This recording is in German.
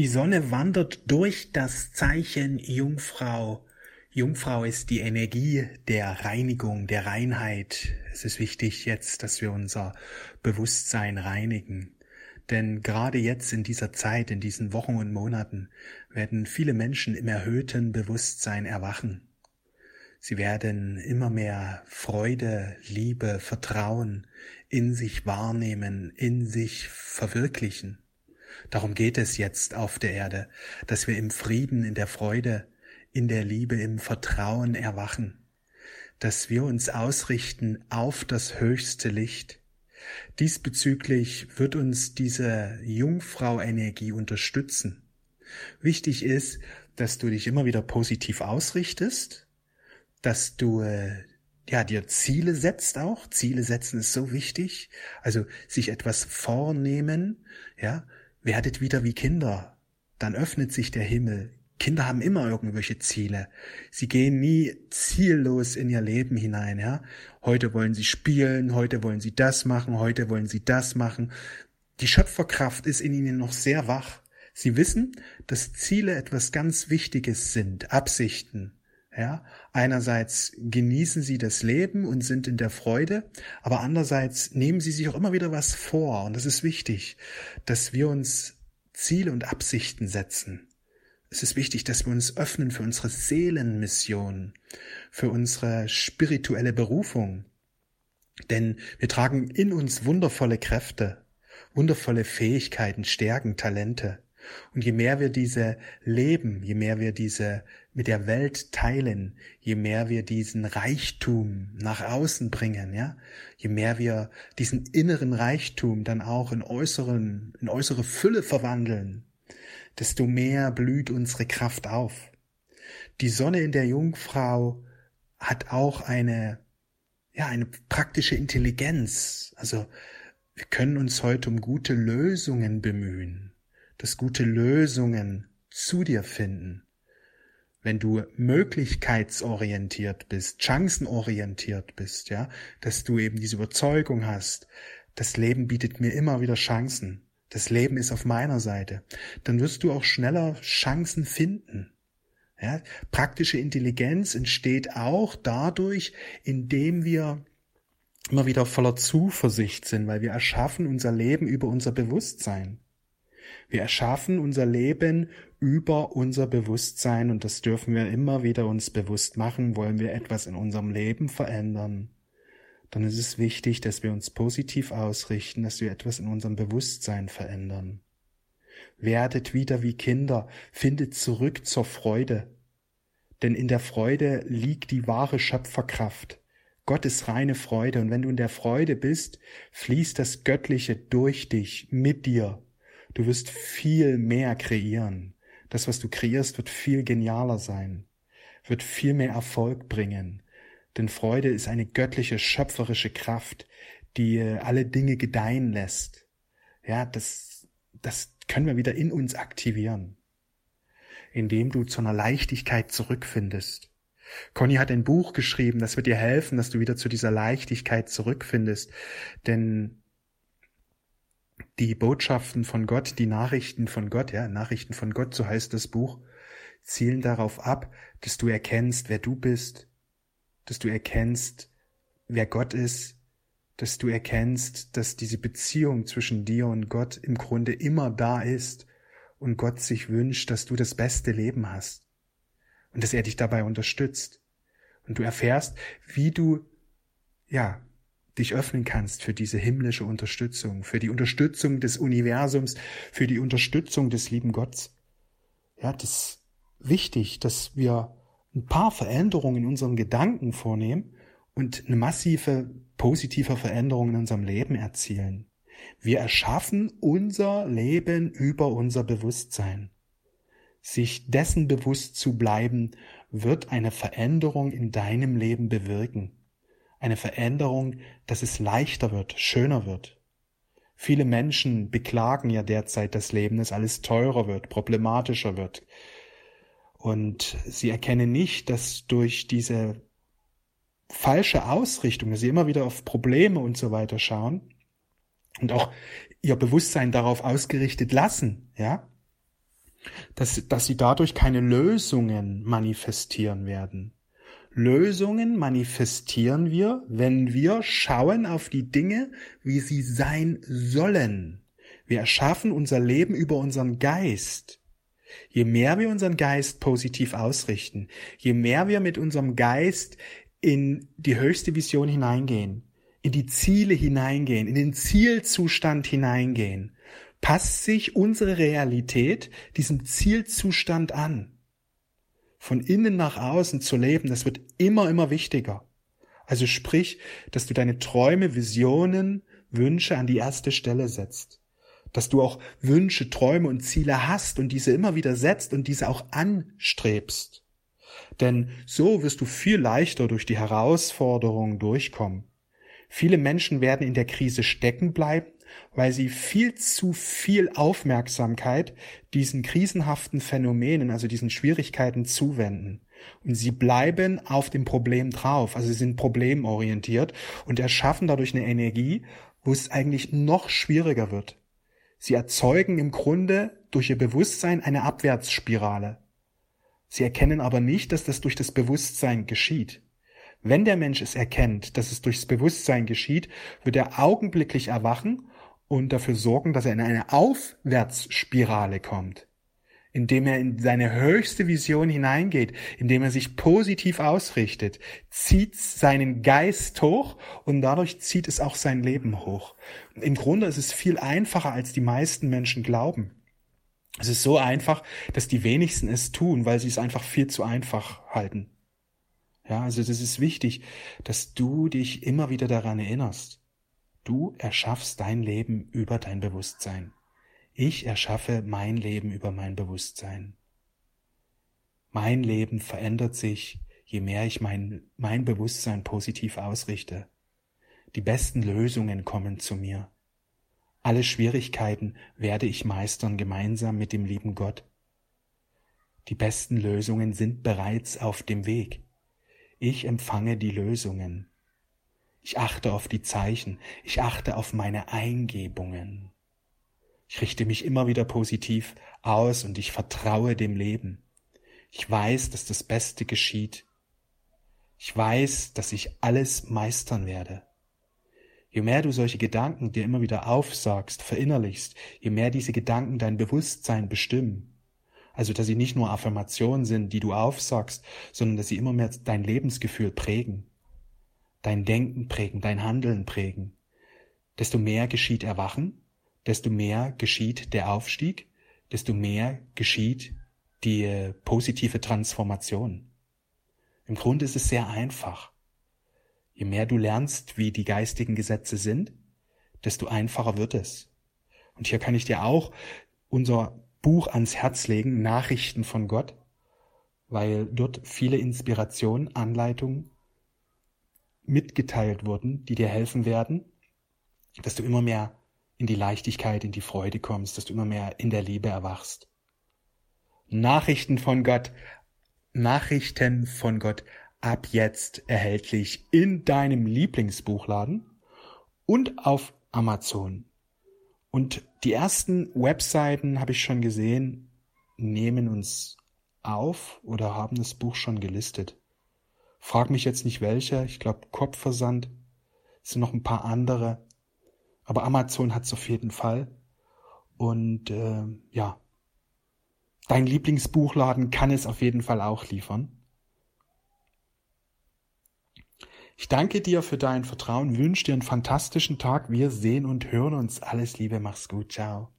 Die Sonne wandert durch das Zeichen Jungfrau. Jungfrau ist die Energie der Reinigung, der Reinheit. Es ist wichtig jetzt, dass wir unser Bewusstsein reinigen. Denn gerade jetzt in dieser Zeit, in diesen Wochen und Monaten, werden viele Menschen im erhöhten Bewusstsein erwachen. Sie werden immer mehr Freude, Liebe, Vertrauen in sich wahrnehmen, in sich verwirklichen. Darum geht es jetzt auf der Erde, dass wir im Frieden, in der Freude, in der Liebe, im Vertrauen erwachen, dass wir uns ausrichten auf das höchste Licht, Diesbezüglich wird uns diese Jungfrau-Energie unterstützen. Wichtig ist, dass du dich immer wieder positiv ausrichtest, dass du äh, ja dir Ziele setzt auch. Ziele setzen ist so wichtig. Also sich etwas vornehmen, ja, werdet wieder wie Kinder. Dann öffnet sich der Himmel. Kinder haben immer irgendwelche Ziele. Sie gehen nie ziellos in ihr Leben hinein, ja. Heute wollen sie spielen, heute wollen sie das machen, heute wollen sie das machen. Die Schöpferkraft ist in ihnen noch sehr wach. Sie wissen, dass Ziele etwas ganz Wichtiges sind, Absichten. Ja, einerseits genießen sie das Leben und sind in der Freude, aber andererseits nehmen sie sich auch immer wieder was vor. Und das ist wichtig, dass wir uns Ziele und Absichten setzen. Es ist wichtig, dass wir uns öffnen für unsere Seelenmission, für unsere spirituelle Berufung. Denn wir tragen in uns wundervolle Kräfte, wundervolle Fähigkeiten, Stärken, Talente. Und je mehr wir diese leben, je mehr wir diese mit der Welt teilen, je mehr wir diesen Reichtum nach außen bringen, ja, je mehr wir diesen inneren Reichtum dann auch in äußeren, in äußere Fülle verwandeln, desto mehr blüht unsere Kraft auf. Die Sonne in der Jungfrau hat auch eine, ja, eine praktische Intelligenz. Also wir können uns heute um gute Lösungen bemühen, dass gute Lösungen zu dir finden. Wenn du möglichkeitsorientiert bist, chancenorientiert bist, ja, dass du eben diese Überzeugung hast, das Leben bietet mir immer wieder Chancen das Leben ist auf meiner Seite, dann wirst du auch schneller Chancen finden. Ja, praktische Intelligenz entsteht auch dadurch, indem wir immer wieder voller Zuversicht sind, weil wir erschaffen unser Leben über unser Bewusstsein. Wir erschaffen unser Leben über unser Bewusstsein und das dürfen wir immer wieder uns bewusst machen, wollen wir etwas in unserem Leben verändern dann ist es wichtig, dass wir uns positiv ausrichten, dass wir etwas in unserem Bewusstsein verändern. Werdet wieder wie Kinder, findet zurück zur Freude. Denn in der Freude liegt die wahre Schöpferkraft. Gott ist reine Freude, und wenn du in der Freude bist, fließt das Göttliche durch dich, mit dir. Du wirst viel mehr kreieren. Das, was du kreierst, wird viel genialer sein, wird viel mehr Erfolg bringen, denn Freude ist eine göttliche, schöpferische Kraft, die äh, alle Dinge gedeihen lässt. Ja, das, das können wir wieder in uns aktivieren, indem du zu einer Leichtigkeit zurückfindest. Conny hat ein Buch geschrieben, das wird dir helfen, dass du wieder zu dieser Leichtigkeit zurückfindest. Denn die Botschaften von Gott, die Nachrichten von Gott, ja, Nachrichten von Gott, so heißt das Buch, zielen darauf ab, dass du erkennst, wer du bist, dass du erkennst, wer Gott ist, dass du erkennst, dass diese Beziehung zwischen dir und Gott im Grunde immer da ist und Gott sich wünscht, dass du das beste Leben hast und dass er dich dabei unterstützt. Und du erfährst, wie du, ja, dich öffnen kannst für diese himmlische Unterstützung, für die Unterstützung des Universums, für die Unterstützung des lieben Gottes. Ja, das ist wichtig, dass wir ein paar Veränderungen in unseren Gedanken vornehmen und eine massive positive Veränderung in unserem Leben erzielen. Wir erschaffen unser Leben über unser Bewusstsein. Sich dessen bewusst zu bleiben, wird eine Veränderung in deinem Leben bewirken. Eine Veränderung, dass es leichter wird, schöner wird. Viele Menschen beklagen ja derzeit das Leben, dass alles teurer wird, problematischer wird, und sie erkennen nicht, dass durch diese falsche Ausrichtung, dass sie immer wieder auf Probleme und so weiter schauen und auch ihr Bewusstsein darauf ausgerichtet lassen, ja, dass, dass sie dadurch keine Lösungen manifestieren werden. Lösungen manifestieren wir, wenn wir schauen auf die Dinge, wie sie sein sollen. Wir erschaffen unser Leben über unseren Geist. Je mehr wir unseren Geist positiv ausrichten, je mehr wir mit unserem Geist in die höchste Vision hineingehen, in die Ziele hineingehen, in den Zielzustand hineingehen, passt sich unsere Realität diesem Zielzustand an. Von innen nach außen zu leben, das wird immer, immer wichtiger. Also sprich, dass du deine Träume, Visionen, Wünsche an die erste Stelle setzt. Dass du auch Wünsche, Träume und Ziele hast und diese immer wieder setzt und diese auch anstrebst. Denn so wirst du viel leichter durch die Herausforderungen durchkommen. Viele Menschen werden in der Krise stecken bleiben, weil sie viel zu viel Aufmerksamkeit diesen krisenhaften Phänomenen, also diesen Schwierigkeiten zuwenden. Und sie bleiben auf dem Problem drauf, also sie sind problemorientiert und erschaffen dadurch eine Energie, wo es eigentlich noch schwieriger wird. Sie erzeugen im Grunde durch ihr Bewusstsein eine Abwärtsspirale. Sie erkennen aber nicht, dass das durch das Bewusstsein geschieht. Wenn der Mensch es erkennt, dass es durchs Bewusstsein geschieht, wird er augenblicklich erwachen und dafür sorgen, dass er in eine Aufwärtsspirale kommt, indem er in seine höchste Vision hineingeht, indem er sich positiv ausrichtet, zieht seinen Geist hoch und dadurch zieht es auch sein Leben hoch. Im Grunde ist es viel einfacher, als die meisten Menschen glauben. Es ist so einfach, dass die wenigsten es tun, weil sie es einfach viel zu einfach halten. Ja, also das ist wichtig, dass du dich immer wieder daran erinnerst. Du erschaffst dein Leben über dein Bewusstsein. Ich erschaffe mein Leben über mein Bewusstsein. Mein Leben verändert sich, je mehr ich mein, mein Bewusstsein positiv ausrichte. Die besten Lösungen kommen zu mir. Alle Schwierigkeiten werde ich meistern gemeinsam mit dem lieben Gott. Die besten Lösungen sind bereits auf dem Weg. Ich empfange die Lösungen. Ich achte auf die Zeichen. Ich achte auf meine Eingebungen. Ich richte mich immer wieder positiv aus und ich vertraue dem Leben. Ich weiß, dass das Beste geschieht. Ich weiß, dass ich alles meistern werde. Je mehr du solche Gedanken dir immer wieder aufsagst, verinnerlichst, je mehr diese Gedanken dein Bewusstsein bestimmen, also, dass sie nicht nur Affirmationen sind, die du aufsagst, sondern dass sie immer mehr dein Lebensgefühl prägen, dein Denken prägen, dein Handeln prägen. Desto mehr geschieht Erwachen, desto mehr geschieht der Aufstieg, desto mehr geschieht die äh, positive Transformation. Im Grunde ist es sehr einfach. Je mehr du lernst, wie die geistigen Gesetze sind, desto einfacher wird es. Und hier kann ich dir auch unser Buch ans Herz legen, Nachrichten von Gott, weil dort viele Inspirationen, Anleitungen mitgeteilt wurden, die dir helfen werden, dass du immer mehr in die Leichtigkeit, in die Freude kommst, dass du immer mehr in der Liebe erwachst. Nachrichten von Gott, Nachrichten von Gott ab jetzt erhältlich in deinem Lieblingsbuchladen und auf Amazon. Und die ersten Webseiten, habe ich schon gesehen, nehmen uns auf oder haben das Buch schon gelistet. Frag mich jetzt nicht welcher, ich glaube Kopfversand, es sind noch ein paar andere, aber Amazon hat es auf jeden Fall. Und äh, ja, dein Lieblingsbuchladen kann es auf jeden Fall auch liefern. Ich danke dir für dein Vertrauen, wünsche dir einen fantastischen Tag. Wir sehen und hören uns. Alles Liebe, mach's gut, ciao.